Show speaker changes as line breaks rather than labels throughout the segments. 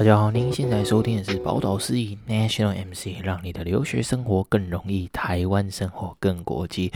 大家好，您现在收听的是宝岛司仪 National MC，让你的留学生活更容易，台湾生活更国际。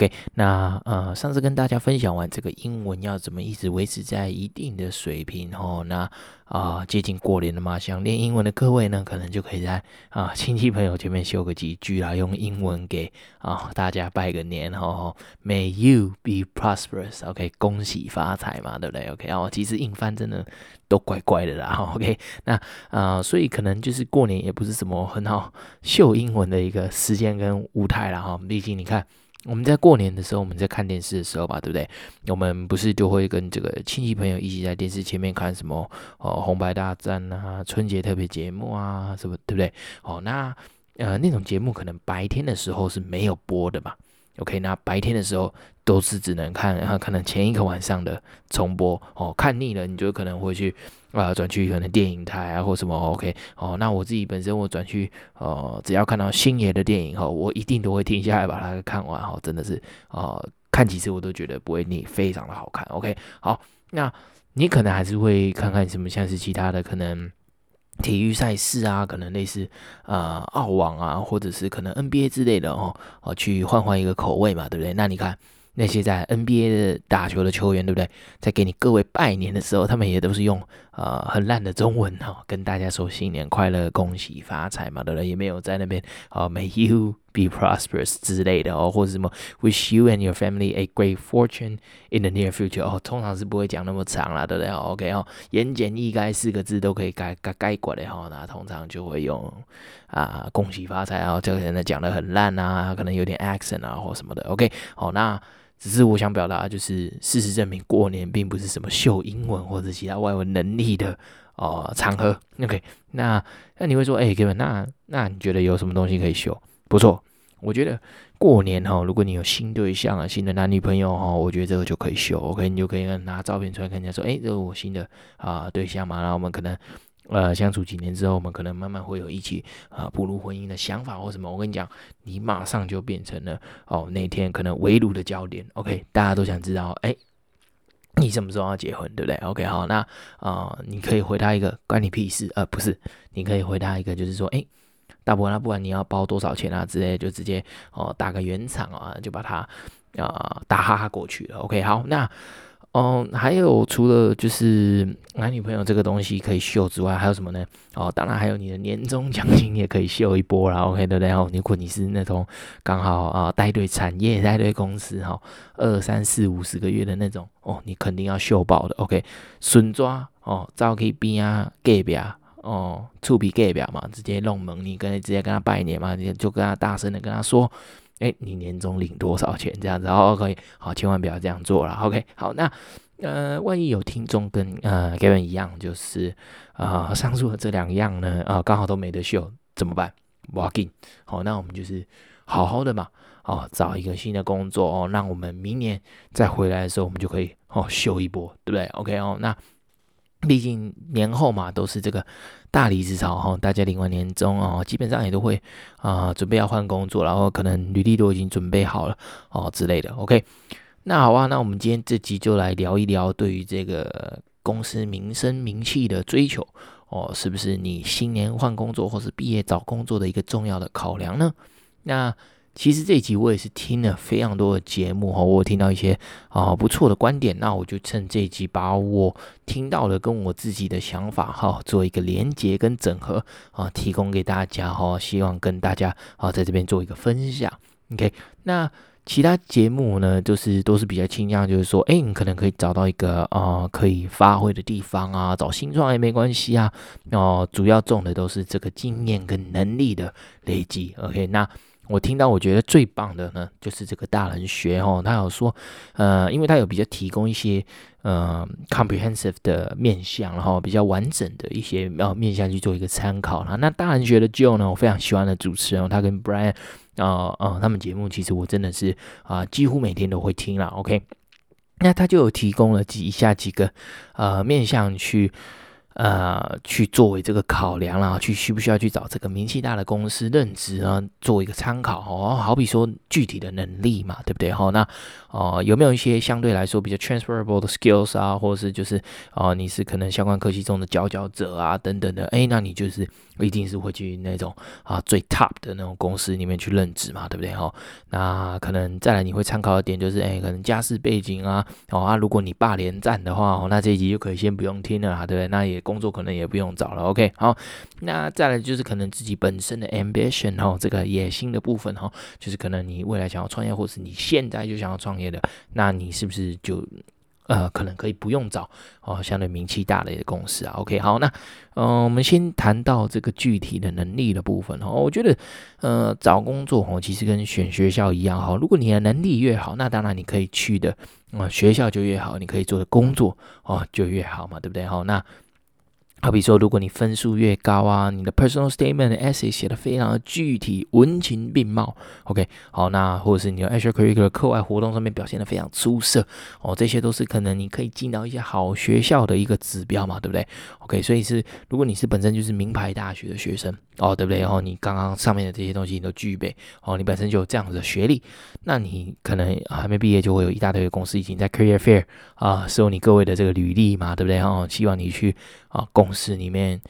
OK，那呃，上次跟大家分享完这个英文要怎么一直维持在一定的水平哦，那啊、接近过年了嘛，想练英文的各位呢，可能就可以在啊亲戚朋友前面秀个几句啦，用英文给啊大家拜个年哦，May you be prosperous，OK，、恭喜发财嘛，对不对？OK，哦，其实硬翻真的都怪怪的啦，OK，那啊、所以可能就是过年也不是什么很好秀英文的一个时间跟舞台了哈，毕竟你看。我们在过年的时候，我们在看电视的时候吧，对不对？我们不是就会跟这个亲戚朋友一起在电视前面看什么哦，红白大战啊，春节特别节目啊，什么对不对？哦，那呃那种节目可能白天的时候是没有播的嘛。OK，那白天的时候都是只能看，然后可能前一个晚上的重播哦，看腻了你就可能会去啊转去可能电影台啊或什么 OK 哦，那我自己本身我转去呃，只要看到星爷的电影哈，我一定都会停下来把它看完哈，真的是呃看几次我都觉得不会腻，非常的好看 OK，好，那你可能还是会看看什么像是其他的可能。体育赛事啊，可能类似呃澳网啊，或者是可能 NBA 之类的哦，哦去换换一个口味嘛，对不对？那你看。那些在 NBA 的打球的球员，对不对？在给你各位拜年的时候，他们也都是用呃很烂的中文哈、哦，跟大家说新年快乐、恭喜发财嘛，对不对？也没有在那边啊、哦、May you be prosperous 之类的哦，或者什么 Wish you and your family a great fortune in the near future 哦，通常是不会讲那么长啦，对不对？OK 哦，言简意赅四个字都可以概概概括的哈，那通常就会用啊恭喜发财啊，这个人呢讲的很烂啊，可能有点 accent 啊或什么的。OK 好，那。只是我想表达，就是事实证明，过年并不是什么秀英文或者其他外文能力的呃场合。OK，那那你会说，哎、欸，Kevin，那那你觉得有什么东西可以秀？不错，我觉得过年哈，如果你有新对象啊，新的男女朋友哈，我觉得这个就可以秀。OK，你就可以拿照片出来跟人家说，哎、这是我新的啊、对象嘛，然后我们可能。呃，相处几年之后，我们可能慢慢会有一起啊步入婚姻的想法或什么。我跟你讲，你马上就变成了哦，那天可能围炉的焦点。OK，大家都想知道，哎，你什么时候要结婚，对不对？OK，好，那啊、你可以回答一个关你屁事，呃，不是，你可以回答一个，就是说，哎，大伯，那不管你要包多少钱啊之类，就直接哦打个圆场啊，就把它啊、打哈哈过去了。OK，好，那。哦，还有除了就是男女朋友这个东西可以秀之外，还有什么呢？哦，当然还有你的年终奖金也可以秀一波啦。OK，对不对？哦，如果你是那种刚好啊带队产业、带队公司哈，二三四五十个月的那种哦，你肯定要秀爆的。OK，笋抓哦，照 K B 啊，gay 表哦，触笔 gay 表嘛，直接弄门，你跟直接跟他拜年嘛，你就跟他大声的跟他说。哎，你年终领多少钱？这样子，好，OK，好，千万不要这样做了，OK，好，那呃，万一有听众跟呃 Gavin 一样，就是啊、呃，上述的这两样呢，啊、呃，刚好都没得秀，怎么办？Walk in，好，那我们就是好好的嘛，哦，找一个新的工作哦，让我们明年再回来的时候，我们就可以哦秀一波，对不对？OK 哦，那。毕竟年后嘛，都是这个大离职潮哈，大家领完年终哦，基本上也都会啊、准备要换工作，然后可能履历都已经准备好了哦之类的。OK，那好啊，那我们今天这集就来聊一聊对于这个公司名声名气的追求哦，是不是你新年换工作或是毕业找工作的一个重要的考量呢？那。其实这一集我也是听了非常多的节目哈，我听到一些啊不错的观点，那我就趁这一集把我听到的跟我自己的想法哈做一个连接跟整合啊，提供给大家哈，希望跟大家啊在这边做一个分享。OK，那其他节目呢，就是都是比较倾向就是说，哎，你可能可以找到一个啊可以发挥的地方啊，找新创也没关系啊，哦，主要重的都是这个经验跟能力的累积。OK，那。我听到我觉得最棒的呢，就是这个大人学哦，他有说，呃，因为他有比较提供一些呃 comprehensive 的面向，然后比较完整的一些呃面向去做一个参考啦。那大人学的 Joe 呢，我非常喜欢的主持人，他跟 Brian 啊、呃、啊、呃，他们节目其实我真的是啊、几乎每天都会听啦。OK，那他就有提供了几以下几个呃面向去。呃，去作为这个考量啦，去需不需要去找这个名气大的公司任职呢？做一个参考哦。好比说具体的能力嘛，对不对？好，那哦、呃，有没有一些相对来说比较 transferable 的 skills 啊，或者是就是哦、呃，你是可能相关科技中的佼佼者啊，等等的，诶，那你就是一定是会去那种啊最 top 的那种公司里面去任职嘛，对不对？哈，那可能再来你会参考的点就是，诶，可能家世背景啊，哦啊，如果你爸连战的话，哦，那这一集就可以先不用听了啊，对不对？那也。工作可能也不用找了，OK，好，那再来就是可能自己本身的 ambition 哈，这个野心的部分哈，就是可能你未来想要创业，或是你现在就想要创业的，那你是不是就呃可能可以不用找哦相对名气大的一个公司啊？OK，好，那嗯、我们先谈到这个具体的能力的部分哈，我觉得呃找工作哦其实跟选学校一样哈，如果你的能力越好，那当然你可以去的啊、学校就越好，你可以做的工作哦就越好嘛，对不对？好，那。好比说，如果你分数越高啊，你的 personal statement essay 写得非常的具体，文情并茂，OK，好，那或者是你的 extracurricular 课外活动上面表现得非常出色，哦，这些都是可能你可以进到一些好学校的一个指标嘛，对不对？OK，所以是如果你是本身就是名牌大学的学生，哦，对不对？然后你刚刚上面的这些东西你都具备，哦，你本身就有这样子的学历，那你可能还没毕业就会有一大堆的公司已经在 career fair 啊收你各位的这个履历嘛，对不对？哦，希望你去啊供公司里面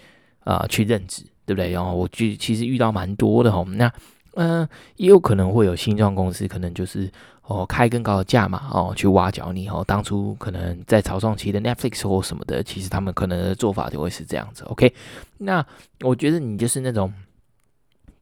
啊、去任职，对不对？然后我就其实遇到蛮多的哈。那嗯、也有可能会有新创公司，可能就是哦开更高的价码哦去挖角你哦。当初可能在草创期的 Netflix 或什么的，其实他们可能的做法就会是这样子。OK，那我觉得你就是那种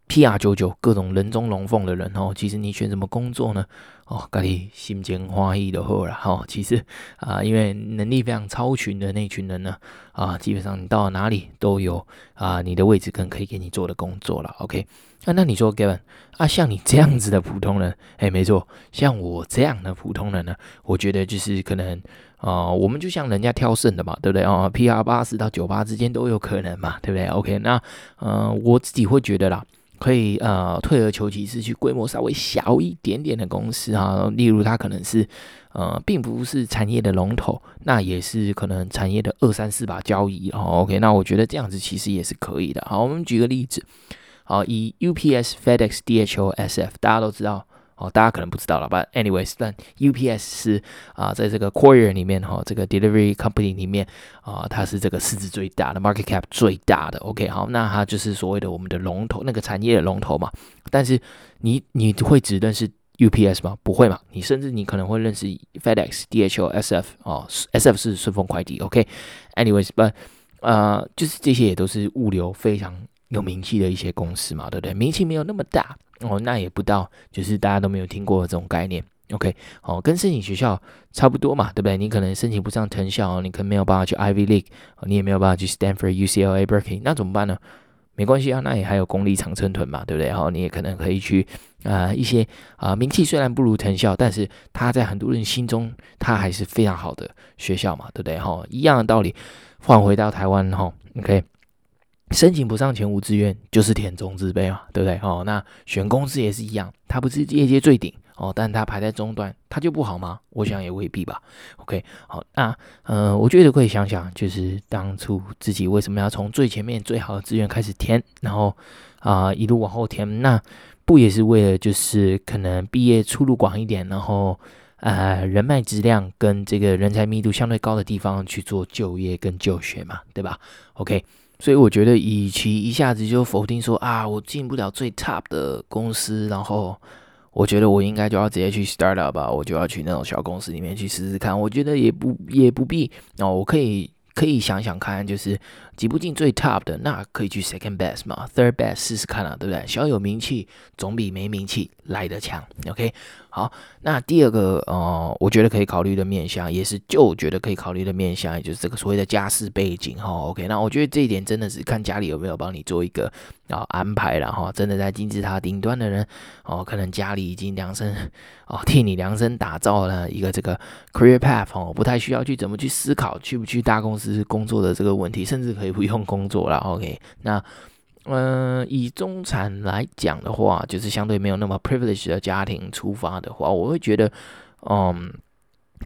PR 九九各种人中龙凤的人哦。其实你选什么工作呢？哦，咖喱心情花意的货了哈。其实啊、因为能力非常超群的那群人呢，啊，基本上你到哪里都有啊，你的位置跟可以给你做的工作了。OK，啊，那你说 Gavin 啊，像你这样子的普通人，哎，没错，像我这样的普通人呢，我觉得就是可能啊，我们就像人家挑剩的嘛，对不对啊？PR 八十到九八之间都有可能嘛，对不对？OK，那呃，我自己会觉得啦。可以呃，退而求其次，去规模稍微小一点点的公司啊，例如它可能是呃，并不是产业的龙头，那也是可能产业的二三四把交椅哦。OK，那我觉得这样子其实也是可以的。好，我们举个例子，好，以 UPS、FedEx、DHL、SF，大家都知道。哦，大家可能不知道了吧？Anyways，但 UPS 是啊，在这个 Courier 里面哈、哦，这个 Delivery Company 里面啊，它是这个市值最大的，Market Cap 最大的。OK，好，那它就是所谓的我们的龙头，那个产业的龙头嘛。但是你你会只认识 UPS 吗？不会嘛？你甚至你可能会认识 FedEx、DHL、SF 哦，SF 是顺丰快递。OK，Anyways，but 呃，就是这些也都是物流非常有名气的一些公司嘛，对不对？名气没有那么大。哦，那也不到，就是大家都没有听过这种概念。OK，哦，跟申请学校差不多嘛，对不对？你可能申请不上藤校，你可能没有办法去 Ivy League，你也没有办法去 Stanford、UCLA、Berkeley，那怎么办呢？没关系啊，那也还有公立常春藤嘛，对不对？好，你也可能可以去啊、呃、一些啊、名气虽然不如藤校，但是它在很多人心中，它还是非常好的学校嘛，对不对？哈，一样的道理，换回到台湾哈，OK。申请不上前五志愿就是田中之悲嘛，对不对？哦，那选公司也是一样，它不是业界最顶哦，但它排在中段，它就不好吗？我想也未必吧。OK，好，那呃，我觉得可以想想，就是当初自己为什么要从最前面最好的志愿开始填，然后啊、一路往后填，那不也是为了就是可能毕业出路广一点，然后呃人脉质量跟这个人才密度相对高的地方去做就业跟就学嘛，对吧？OK。所以我觉得，与其一下子就否定说啊，我进不了最 top 的公司，然后我觉得我应该就要直接去 startup 吧，我就要去那种小公司里面去试试看。我觉得也不也不必哦，我可以可以想想看，就是。挤不进最 top 的，那可以去 second best 嘛，third best 试试看啊，对不对？小有名气总比没名气来得强。OK，好，那第二个呃，我觉得可以考虑的面向，也是就觉得可以考虑的面向，也就是这个所谓的家世背景哈。OK，那我觉得这一点真的是看家里有没有帮你做一个啊安排了哈。真的在金字塔顶端的人哦，可能家里已经量身 哦替你量身打造了一个这个 career path 哦，不太需要去怎么去思考去不去大公司工作的这个问题，甚至可以。不用工作了，OK。那，嗯、以中产来讲的话，就是相对没有那么 privileged 的家庭出发的话，我会觉得，嗯，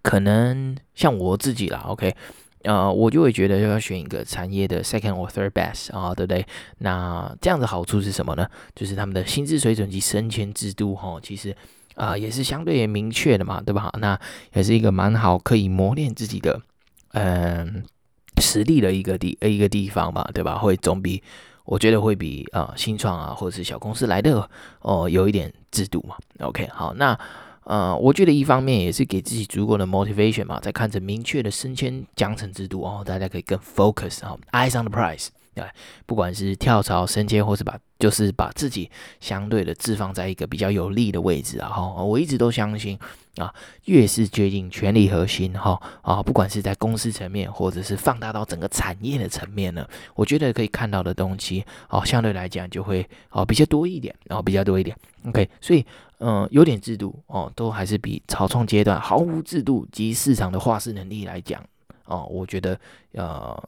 可能像我自己啦，OK。呃，我就会觉得要选一个产业的 second or third best 啊，对不对？那这样的好处是什么呢？就是他们的薪资水准及升迁制度，哈，其实啊、也是相对也明确的嘛，对吧？那也是一个蛮好可以磨练自己的嗯、实力的一个地一个地方吧，对吧？会总比我觉得会比啊、新创啊或者是小公司来的哦、有一点制度嘛。OK，好，那。呃，我觉得一方面也是给自己足够的 motivation 嘛，在看着明确的升迁奖惩制度哦，大家可以更 focus 哦，eyes on the price 对，不管是跳槽升迁，或是把就是把自己相对的置放在一个比较有利的位置啊哈，我一直都相信啊，越是接近权力核心哈啊，不管是在公司层面，或者是放大到整个产业的层面呢，我觉得可以看到的东西哦，相对来讲就会哦比较多一点，然后比较多一点，OK，所以。嗯，有点制度哦，都还是比草创阶段毫无制度及市场的化事能力来讲哦，我觉得呃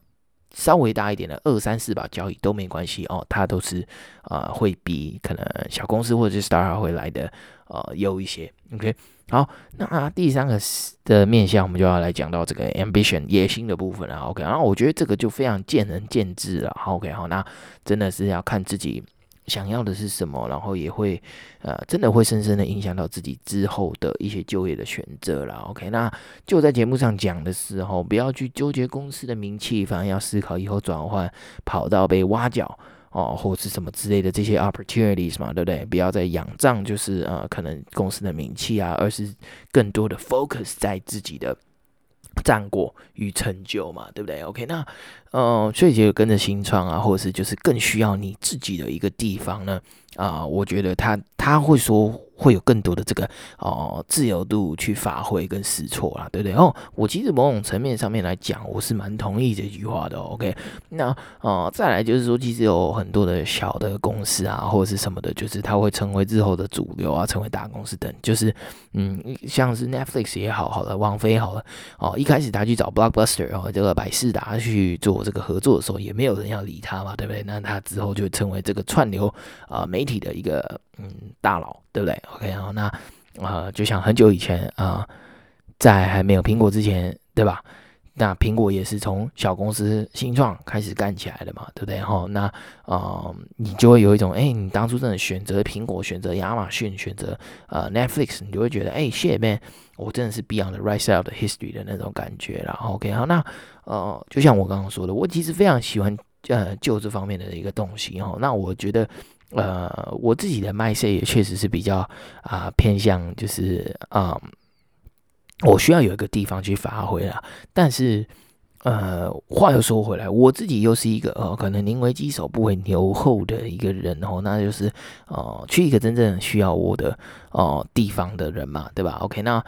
稍微大一点的二三四把交易都没关系哦，它都是、呃、会比可能小公司或者是 star 会来的呃优一些。OK，好，那第三个的面向我们就要来讲到这个 ambition 野心的部分了。OK，然后我觉得这个就非常见仁见智了。OK，好，那真的是要看自己。想要的是什么，然后也会，呃，真的会深深的影响到自己之后的一些就业的选择了。OK，那就在节目上讲的时候，不要去纠结公司的名气，反而要思考以后转换跑道被挖角哦，或是什么之类的这些 opportunities 嘛，对不对？不要再仰仗就是呃，可能公司的名气啊，而是更多的 focus 在自己的。战果与成就嘛，对不对？OK，那呃，所以就跟着新创啊，或者是就是更需要你自己的一个地方呢，啊、我觉得他他会说。会有更多的这个哦自由度去发挥跟试错啦，对不对？哦，我其实某种层面上面来讲，我是蛮同意这句话的。OK，那哦、再来就是说，其实有很多的小的公司啊，或者是什么的，就是它会成为日后的主流啊，成为大公司等。就是嗯，像是 Netflix 也好，好了，王菲好了，哦，一开始他去找 Blockbuster 然后这个百事达去做这个合作的时候，也没有人要理他嘛，对不对？那他之后就成为这个串流啊、媒体的一个嗯大佬。对不对？OK，好，那啊、呃，就像很久以前啊、在还没有苹果之前，对吧？那苹果也是从小公司新创开始干起来的嘛，对不对？哈，那啊、你就会有一种，哎，你当初真的选择苹果，选择亚马逊，选择呃 Netflix，你就会觉得，哎，shit man，我真的是 Beyond the right side of the history 的那种感觉了。OK，好，那呃，就像我刚刚说的，我其实非常喜欢呃就这方面的一个东西哈。那我觉得。呃，我自己的 mindset 也确实是比较啊、偏向，就是啊、我需要有一个地方去发挥啦。但是，呃，话又说回来，我自己又是一个呃，可能宁为鸡首不为牛后的一个人哦，那就是呃，去一个真正需要我的哦、地方的人嘛，对吧？OK，那。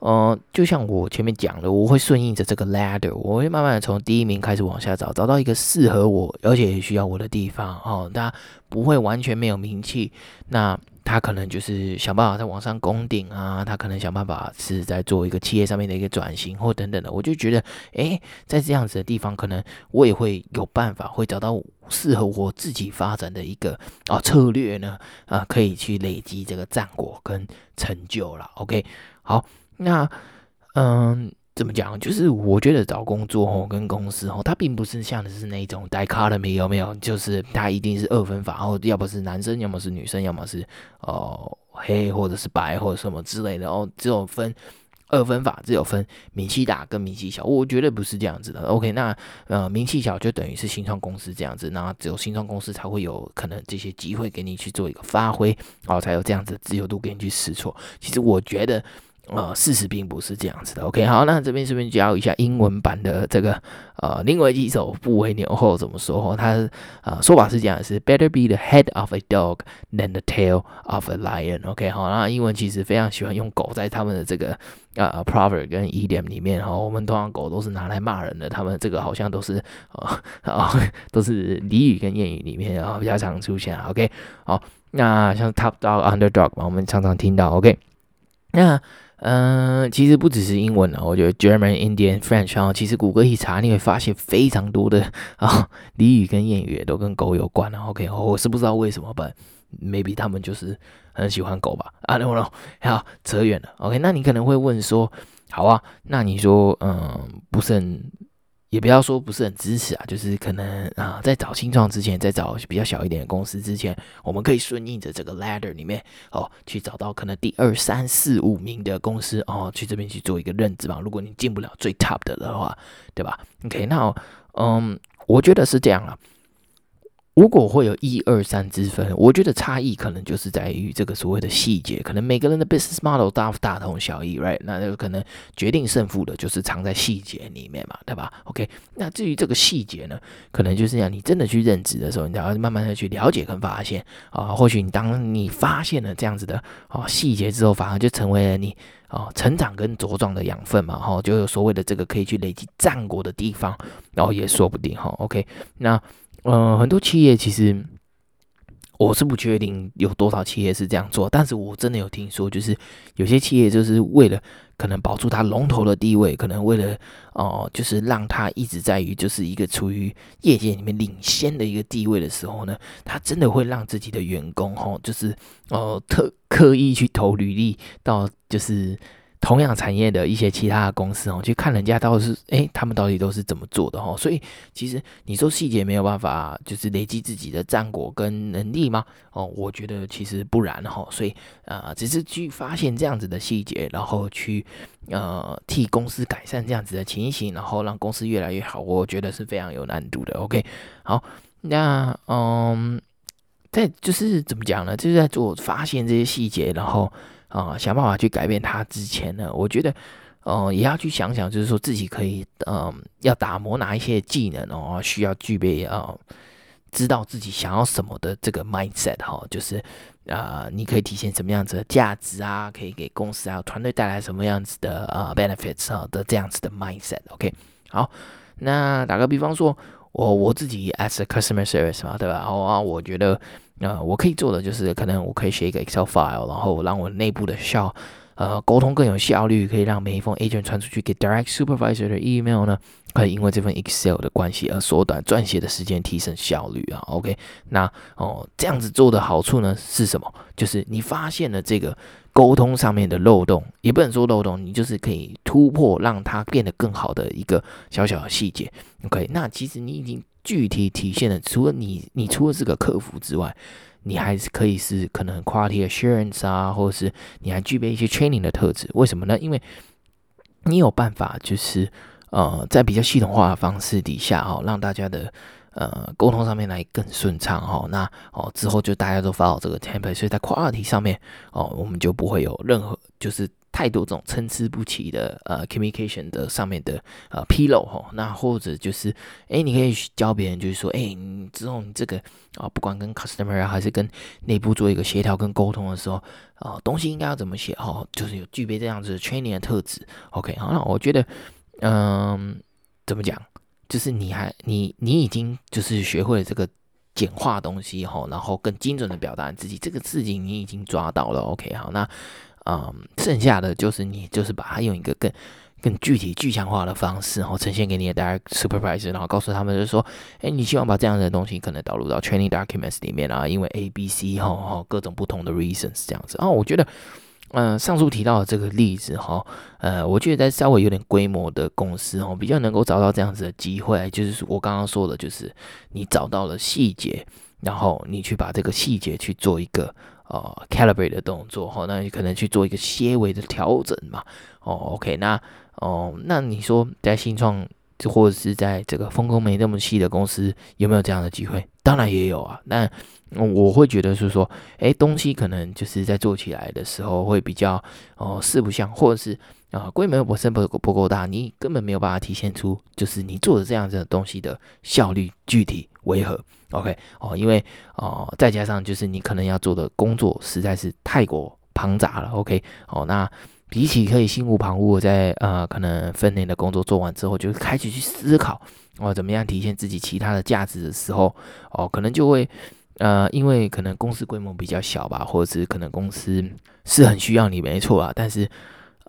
呃，就像我前面讲的，我会顺应着这个 ladder，我会慢慢的从第一名开始往下找，找到一个适合我而且需要我的地方哦。大家不会完全没有名气，那他可能就是想办法在往上攻顶啊，他可能想办法是在做一个企业上面的一个转型或等等的。我就觉得，诶，在这样子的地方，可能我也会有办法，会找到适合我自己发展的一个啊策略呢，啊，可以去累积这个战果跟成就了。OK，好。那，嗯，怎么讲？就是我觉得找工作哦，跟公司哦，它并不是像的是那种 dichotomy 有没有？就是它一定是二分法，然后要么是男生，要么是女生，要么是哦黑或者是白或者什么之类的哦，只有分二分法，只有分名气大跟名气小。我绝对不是这样子的。OK，那呃，名气小就等于是新创公司这样子，那只有新创公司才会有可能这些机会给你去做一个发挥，然后才有这样子自由度给你去试错。其实我觉得。呃，事实并不是这样子的。OK，好，那这边顺便教一下英文版的这个呃，宁为鸡首不为牛后怎么说？它呃说法是这样是：Better be the head of a dog than the tail of a lion。OK，好，那英文其实非常喜欢用狗在他们的这个呃 proverb 跟 idiom 里面哈。我们通常狗都是拿来骂人的，他们这个好像都是啊啊、呃、都是俚语跟谚语里面啊比较常出现。OK，好，那像 top dog underdog 嘛，我们常常听到。OK，那。嗯、其实不只是英文啊，我觉得 German、Indian、French 啊，其实谷歌一查，你会发现非常多的 啊俚语跟谚语都跟狗有关啊。OK，我是不知道为什么吧，maybe 他们就是很喜欢狗吧。啊，no no，好，扯远了。OK，那你可能会问说，好啊，那你说，嗯，不是很也不要说不是很支持啊，就是可能啊，在找新创之前，在找比较小一点的公司之前，我们可以顺应着这个 ladder 里面哦，去找到可能第二、三、四、五名的公司哦，去这边去做一个认知嘛。如果你进不了最 top 的的话，对吧？OK，那嗯，我觉得是这样了。如果会有一二三之分，我觉得差异可能就是在于这个所谓的细节，可能每个人的 business model 大大同小异，right？那就可能决定胜负的就是藏在细节里面嘛，对吧？OK，那至于这个细节呢，可能就是让你真的去认知的时候，你要慢慢的去了解跟发现啊，或许你当你发现了这样子的啊细节之后，反而就成为了你啊成长跟茁壮的养分嘛，哈，就有所谓的这个可以去累积战果的地方，然后也说不定哈，OK，那。呃，很多企业其实我是不确定有多少企业是这样做，但是我真的有听说，就是有些企业就是为了可能保住它龙头的地位，可能为了哦、就是让它一直在于就是一个处于业界里面领先的一个地位的时候呢，他真的会让自己的员工哈，就是呃特刻意去投履历到就是。同样产业的一些其他的公司哦，去看人家到底是哎，他们到底都是怎么做的哦。所以其实你说细节没有办法，就是累积自己的战果跟能力吗？哦，我觉得其实不然哈。所以啊，只是去发现这样子的细节，然后去呃替公司改善这样子的情形，然后让公司越来越好，我觉得是非常有难度的。OK，好，那嗯，在就是怎么讲呢？就是在做发现这些细节，然后。啊、想办法去改变它之前呢，我觉得，呃，也要去想想，就是说自己可以，嗯、要打磨哪一些技能哦，需要具备啊、知道自己想要什么的这个 mindset 哈、哦，就是啊、呃，你可以体现什么样子的价值啊，可以给公司啊团队带来什么样子的呃 benefits 啊的这样子的 mindset。OK，好，那打个比方说，我我自己 as a customer service 嘛，对吧？哦啊，我觉得。那、我可以做的就是，可能我可以写一个 Excel file，然后让我内部的效，呃，沟通更有效率，可以让每一封 agent 传出去给 direct supervisor 的 email 呢，可以因为这份 Excel 的关系而缩短撰写的时间，提升效率啊。OK，那哦、这样子做的好处呢是什么？就是你发现了这个沟通上面的漏洞，也不能说漏洞，你就是可以突破，让它变得更好的一个小小的细节。OK，那其实你已经。具体体现的，除了你，你除了这个客服之外，你还是可以是可能 quality assurance 啊，或者是你还具备一些 training 的特质。为什么呢？因为你有办法，就是呃，在比较系统化的方式底下，哈，让大家的呃沟通上面来更顺畅，哈。那哦之后就大家都 follow 这个 template，所以在 quality 上面哦，我们就不会有任何就是。太多这种参差不齐的呃 communication 的上面的呃纰漏哈，那或者就是哎、你可以教别人，就是说哎、你之后你这个啊、不管跟 customer，还是跟内部做一个协调跟沟通的时候啊、东西应该要怎么写哈，就是有具备这样子的 training 的特质。OK，好，那我觉得嗯、怎么讲，就是你还你你已经就是学会了这个简化东西哈，然后更精准的表达自己这个事情你已经抓到了。OK，好，那。嗯，剩下的就是你，就是把它用一个更更具体、具象化的方式，然后呈现给你的大家 supervisor，然后告诉他们，就是说，哎，你希望把这样的东西可能导入到 training documents 里面啊，因为 A、B、C 哈哈各种不同的 reasons 这样子。啊，我觉得，嗯，上述提到的这个例子哈，呃，我觉得在稍微有点规模的公司哦，比较能够找到这样子的机会，就是我刚刚说的，就是你找到了细节，然后你去把这个细节去做一个。哦，calibrate 的动作哈，那你可能去做一个些微的调整嘛。哦，OK，那哦，那你说在新创或者是在这个分工没那么细的公司，有没有这样的机会？当然也有啊。那我会觉得是说，诶，东西可能就是在做起来的时候会比较哦四不像，或者是啊规模本身不不够大，你根本没有办法体现出就是你做的这样子的东西的效率具体为何。OK，哦，因为哦，再加上就是你可能要做的工作实在是太过庞杂了。OK，哦，那比起可以心无旁骛在呃可能分内的工作做完之后，就开始去思考哦怎么样体现自己其他的价值的时候，哦，可能就会呃因为可能公司规模比较小吧，或者是可能公司是很需要你没错啊，但是。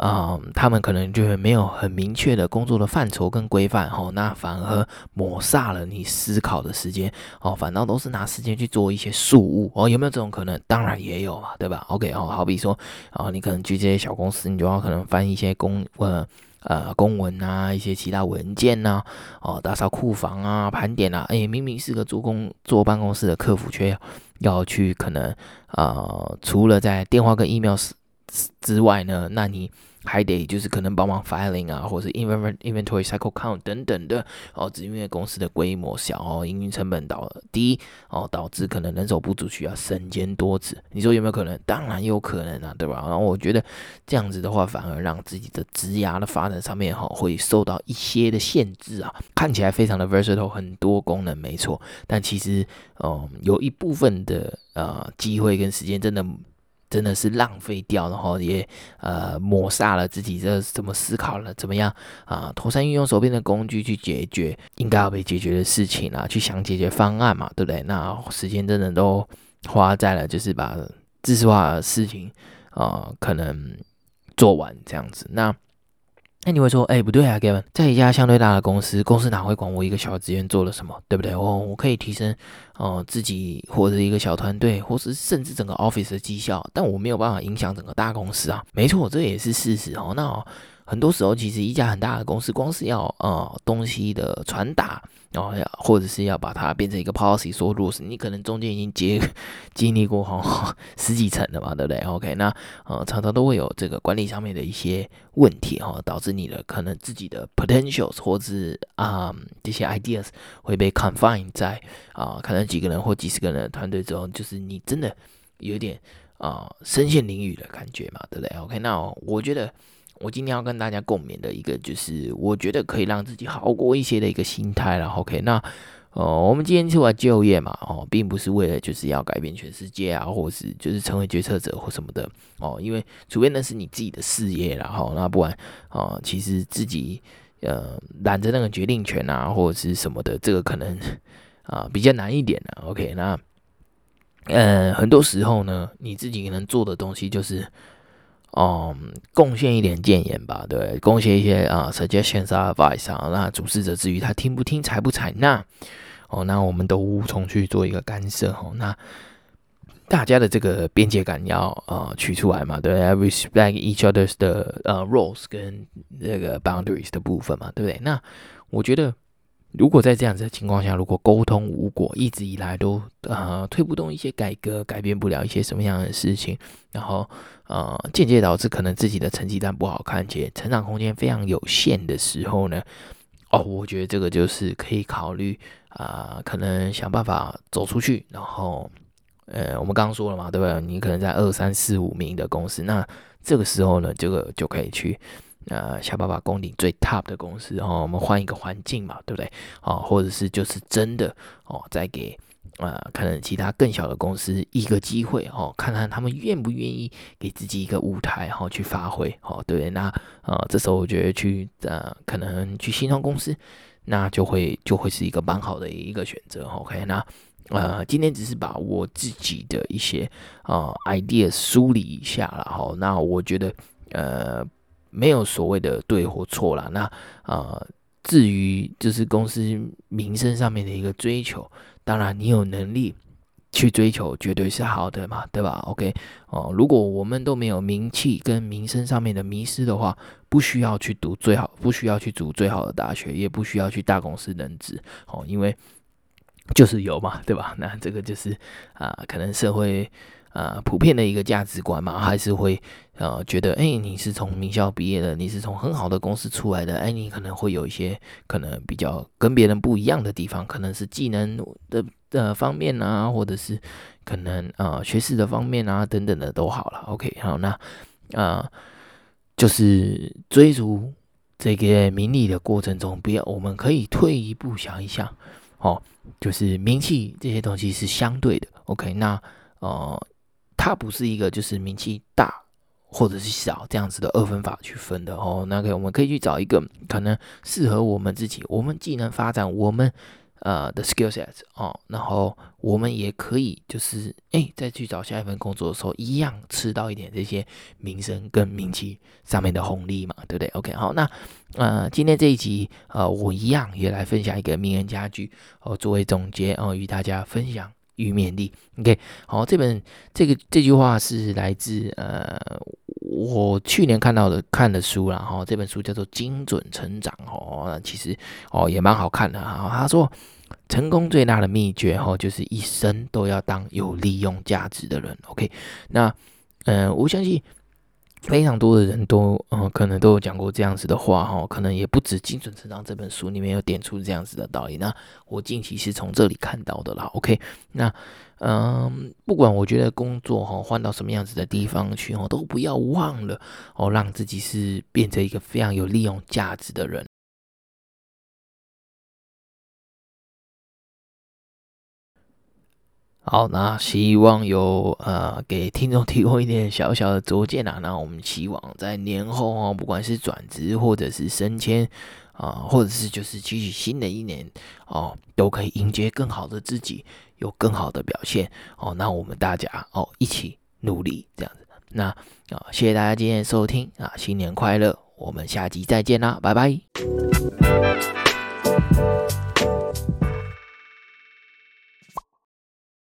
啊、他们可能就会没有很明确的工作的范畴跟规范，哦，那反而抹杀了你思考的时间，哦，反倒都是拿时间去做一些事务，哦，有没有这种可能？当然也有嘛，对吧？OK，哦，好比说，啊、哦，你可能去这些小公司，你就要可能翻一些公呃呃公文啊，一些其他文件呐、哦，打扫库房啊，盘点啊，哎，明明是个做工坐办公室的客服，却要去可能啊、呃，除了在电话跟 email 之外呢，那你还得就是可能帮忙 filing 啊，或者是 inventory cycle count 等等的哦，只因为公司的规模小哦，营运成本导低哦，导致可能人手不足，需要身兼多职。你说有没有可能？当然有可能啊，对吧？然后我觉得这样子的话，反而让自己的职涯的发展上面哈，会受到一些的限制啊。看起来非常的 versatile，很多功能没错，但其实嗯，有一部分的呃机会跟时间真的。真的是浪费掉，然后也呃抹杀了自己这怎么思考了，怎么样啊？妥善运用手边的工具去解决应该要被解决的事情啊，去想解决方案嘛，对不对？那时间真的都花在了就是把知识化的事情啊，可能做完这样子。那那你会说，哎、不对啊，Gavin，在一家相对大的公司，公司哪会管我一个小职员做了什么，对不对？我我可以提升，哦、自己或者一个小团队，或是甚至整个 office 的绩效，但我没有办法影响整个大公司啊。没错，这也是事实哦。那哦很多时候，其实一家很大的公司，光是要呃东西的传达。然后要，或者是要把它变成一个 policy 说 rules，你可能中间已经经经历过哈十几层了嘛，对不对？OK，那呃常常都会有这个管理上面的一些问题哈，导致你的可能自己的 potentials 或者是啊、这些 ideas 会被 confined 在啊、可能几个人或几十个人团队中，就是你真的有点啊、呃、身陷囹圄的感觉嘛，对不对？OK，那我觉得。我今天要跟大家共勉的一个，就是我觉得可以让自己好过一些的一个心态了。OK，那呃，我们今天出来就业嘛，哦，并不是为了就是要改变全世界啊，或是就是成为决策者或什么的哦，因为除非那是你自己的事业，然后那不然哦，其实自己呃揽着那个决定权啊，或者是什么的，这个可能啊、比较难一点的。OK，那呃很多时候呢，你自己能做的东西就是。嗯，贡献一点建言吧，对，贡献一些啊、suggestions 啊，advice 啊，那主事者至于他听不听、采不采纳，哦，那我们都无从去做一个干涉哦。那大家的这个边界感要呃取出来嘛，对，respect each other's 的呃 roles 跟这个 boundaries 的部分嘛，对不对？那我觉得。如果在这样子的情况下，如果沟通无果，一直以来都呃推不动一些改革，改变不了一些什么样的事情，然后呃间接导致可能自己的成绩单不好看，且成长空间非常有限的时候呢，哦，我觉得这个就是可以考虑啊、可能想办法走出去，然后呃我们刚刚说了嘛，对不对？你可能在二三四五名的公司，那这个时候呢，这个就可以去。呃，想办法攻顶最 top 的公司，哦，我们换一个环境嘛，对不对？哦，或者是就是真的哦，再给呃，可能其他更小的公司一个机会，哦，看看他们愿不愿意给自己一个舞台，哈、哦，去发挥，哦，对不对？那呃，这时候我觉得去呃，可能去新创公司，那就会就会是一个蛮好的一个选择。OK，那呃，今天只是把我自己的一些呃 idea 梳理一下了，哈、那我觉得呃。没有所谓的对或错啦。那啊、呃，至于就是公司名声上面的一个追求，当然你有能力去追求，绝对是好的嘛，对吧？OK 哦、如果我们都没有名气跟名声上面的迷失的话，不需要去读最好，不需要去读最好的大学，也不需要去大公司任职哦，因为就是有嘛，对吧？那这个就是啊、可能社会。呃，普遍的一个价值观嘛，还是会呃觉得，哎、你是从名校毕业的，你是从很好的公司出来的，哎、你可能会有一些可能比较跟别人不一样的地方，可能是技能的的方面啊，或者是可能呃学识的方面啊等等的都好了。OK，好，那呃就是追逐这个名利的过程中，不要，我们可以退一步想一想，哦，就是名气这些东西是相对的。OK，那呃。它不是一个就是名气大或者是小这样子的二分法去分的哦。那个我们可以去找一个可能适合我们自己，我们既能发展我们呃的 skill set 哦，然后我们也可以就是哎，再去找下一份工作的时候，一样吃到一点这些名声跟名气上面的红利嘛，对不对？OK，好，那呃，今天这一集呃，我一样也来分享一个名言佳句哦，作为总结哦，与大家分享与勉励。OK，好，这本这个这句话是来自呃。我去年看到的看的书，然后这本书叫做《精准成长》哦，其实哦也蛮好看的哈。他说，成功最大的秘诀哈，就是一生都要当有利用价值的人。OK，那嗯、呃，我相信非常多的人都嗯、呃，可能都有讲过这样子的话哈，可能也不止《精准成长》这本书里面有点出这样子的道理。那我近期是从这里看到的啦。OK，那。嗯，不管我觉得工作哈换到什么样子的地方去哦，都不要忘了哦，让自己是变成一个非常有利用价值的人。好，那希望有呃给听众提供一点小小的拙见啊。那我们希望在年后哦，不管是转职或者是升迁啊，或者是就是继续新的一年哦，都可以迎接更好的自己。有更好的表现哦，那我们大家哦一起努力这样子。那啊，谢谢大家今天的收听啊，新年快乐！我们下集再见啦，拜拜。